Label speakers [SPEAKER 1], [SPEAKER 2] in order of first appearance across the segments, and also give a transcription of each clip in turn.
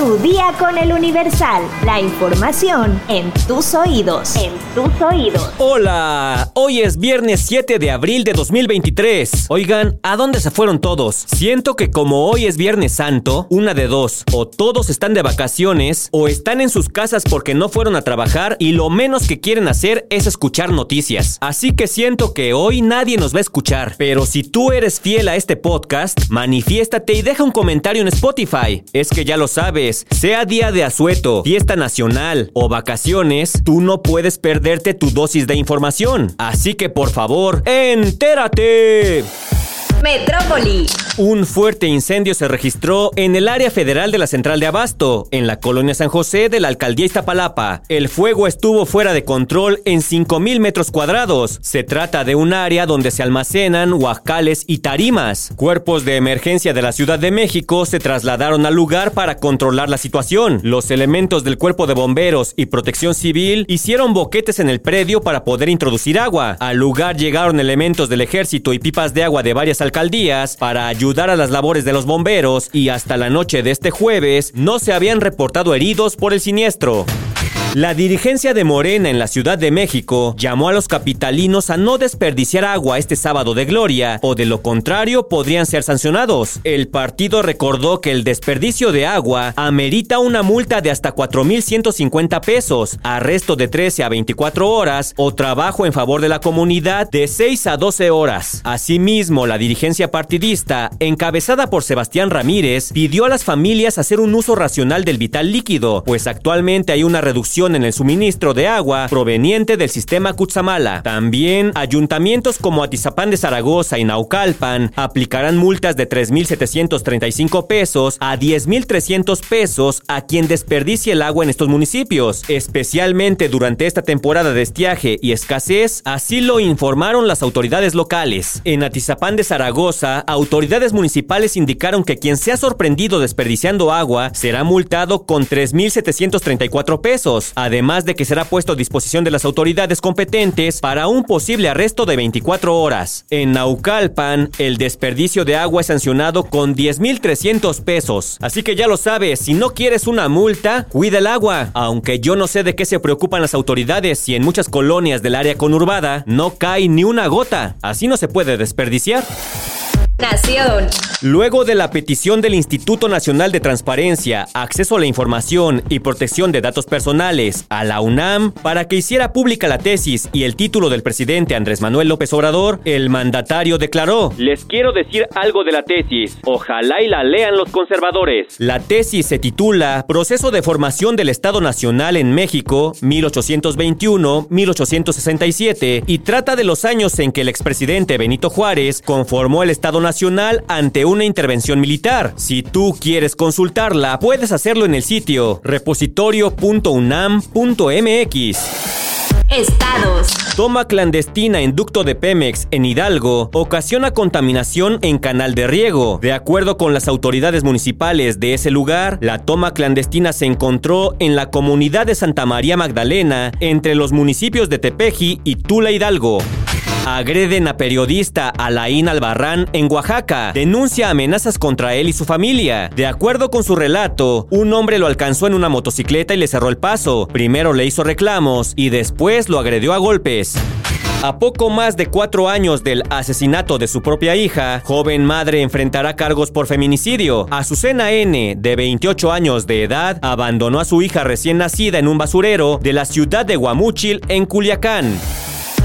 [SPEAKER 1] Tu día con el Universal. La información en tus oídos. En tus oídos.
[SPEAKER 2] Hola, hoy es viernes 7 de abril de 2023. Oigan, ¿a dónde se fueron todos? Siento que como hoy es viernes santo, una de dos, o todos están de vacaciones o están en sus casas porque no fueron a trabajar y lo menos que quieren hacer es escuchar noticias. Así que siento que hoy nadie nos va a escuchar. Pero si tú eres fiel a este podcast, manifiéstate y deja un comentario en Spotify. Es que ya lo sabes sea día de asueto, fiesta nacional o vacaciones, tú no puedes perderte tu dosis de información. Así que por favor, entérate.
[SPEAKER 1] Metrópoli.
[SPEAKER 2] Un fuerte incendio se registró en el área federal de la Central de Abasto, en la colonia San José de la alcaldía Iztapalapa. El fuego estuvo fuera de control en 5.000 metros cuadrados. Se trata de un área donde se almacenan huacales y tarimas. Cuerpos de emergencia de la Ciudad de México se trasladaron al lugar para controlar la situación. Los elementos del Cuerpo de Bomberos y Protección Civil hicieron boquetes en el predio para poder introducir agua. Al lugar llegaron elementos del ejército y pipas de agua de varias alcaldías para ayudar a las labores de los bomberos y hasta la noche de este jueves no se habían reportado heridos por el siniestro. La dirigencia de Morena en la Ciudad de México llamó a los capitalinos a no desperdiciar agua este sábado de gloria o de lo contrario podrían ser sancionados. El partido recordó que el desperdicio de agua amerita una multa de hasta 4.150 pesos, arresto de 13 a 24 horas o trabajo en favor de la comunidad de 6 a 12 horas. Asimismo, la dirigencia partidista, encabezada por Sebastián Ramírez, pidió a las familias hacer un uso racional del vital líquido, pues actualmente hay una reducción en el suministro de agua proveniente del sistema Cutzamala. También ayuntamientos como Atizapán de Zaragoza y Naucalpan aplicarán multas de 3.735 pesos a 10.300 pesos a quien desperdicie el agua en estos municipios, especialmente durante esta temporada de estiaje y escasez, así lo informaron las autoridades locales. En Atizapán de Zaragoza, autoridades municipales indicaron que quien sea sorprendido desperdiciando agua será multado con 3.734 pesos además de que será puesto a disposición de las autoridades competentes para un posible arresto de 24 horas. En Naucalpan, el desperdicio de agua es sancionado con 10.300 pesos. Así que ya lo sabes, si no quieres una multa, cuida el agua. Aunque yo no sé de qué se preocupan las autoridades si en muchas colonias del área conurbada no cae ni una gota. Así no se puede desperdiciar.
[SPEAKER 1] Nación.
[SPEAKER 2] Luego de la petición del Instituto Nacional de Transparencia, Acceso a la Información y Protección de Datos Personales a la UNAM para que hiciera pública la tesis y el título del presidente Andrés Manuel López Obrador, el mandatario declaró, les quiero decir algo de la tesis, ojalá y la lean los conservadores. La tesis se titula Proceso de Formación del Estado Nacional en México 1821-1867 y trata de los años en que el expresidente Benito Juárez conformó el Estado Nacional nacional ante una intervención militar. Si tú quieres consultarla, puedes hacerlo en el sitio repositorio.unam.mx.
[SPEAKER 1] Estados.
[SPEAKER 2] Toma clandestina en ducto de Pemex en Hidalgo ocasiona contaminación en canal de riego. De acuerdo con las autoridades municipales de ese lugar, la toma clandestina se encontró en la comunidad de Santa María Magdalena, entre los municipios de Tepeji y Tula Hidalgo. Agreden a periodista Alain Albarrán en Oaxaca. Denuncia amenazas contra él y su familia. De acuerdo con su relato, un hombre lo alcanzó en una motocicleta y le cerró el paso. Primero le hizo reclamos y después lo agredió a golpes. A poco más de cuatro años del asesinato de su propia hija, joven madre enfrentará cargos por feminicidio. Azucena N, de 28 años de edad, abandonó a su hija recién nacida en un basurero de la ciudad de Guamúchil, en Culiacán.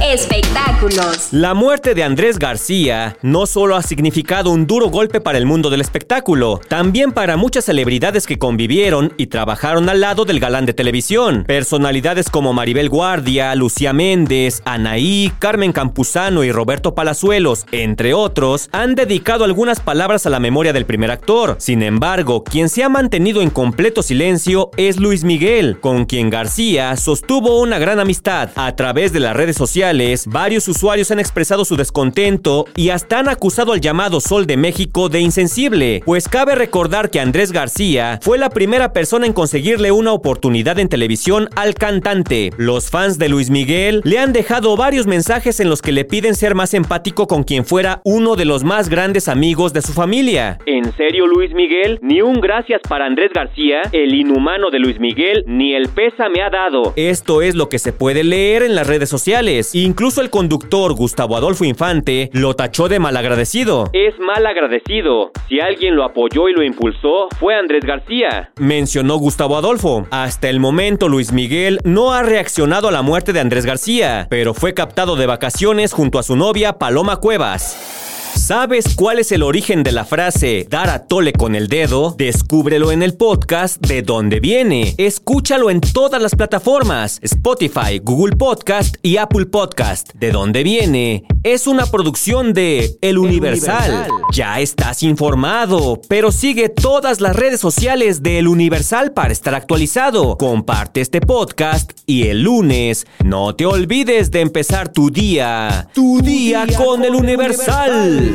[SPEAKER 1] Espectáculos.
[SPEAKER 2] La muerte de Andrés García no solo ha significado un duro golpe para el mundo del espectáculo, también para muchas celebridades que convivieron y trabajaron al lado del galán de televisión. Personalidades como Maribel Guardia, Lucía Méndez, Anaí, Carmen Campuzano y Roberto Palazuelos, entre otros, han dedicado algunas palabras a la memoria del primer actor. Sin embargo, quien se ha mantenido en completo silencio es Luis Miguel, con quien García sostuvo una gran amistad a través de las redes sociales sociales, varios usuarios han expresado su descontento y hasta han acusado al llamado Sol de México de insensible, pues cabe recordar que Andrés García fue la primera persona en conseguirle una oportunidad en televisión al cantante. Los fans de Luis Miguel le han dejado varios mensajes en los que le piden ser más empático con quien fuera uno de los más grandes amigos de su familia. ¿En serio, Luis Miguel? Ni un gracias para Andrés García, el inhumano de Luis Miguel, ni el pesa me ha dado. Esto es lo que se puede leer en las redes sociales. Incluso el conductor Gustavo Adolfo Infante lo tachó de malagradecido. Es malagradecido. Si alguien lo apoyó y lo impulsó, fue Andrés García. Mencionó Gustavo Adolfo. Hasta el momento Luis Miguel no ha reaccionado a la muerte de Andrés García, pero fue captado de vacaciones junto a su novia Paloma Cuevas. ¿Sabes cuál es el origen de la frase dar a tole con el dedo? Descúbrelo en el podcast de dónde viene. Escúchalo en todas las plataformas: Spotify, Google Podcast y Apple Podcast. ¿De dónde viene? Es una producción de El Universal. Universal. Ya estás informado, pero sigue todas las redes sociales de El Universal para estar actualizado. Comparte este podcast y el lunes no te olvides de empezar tu día. Tu, día, con, con El Universal.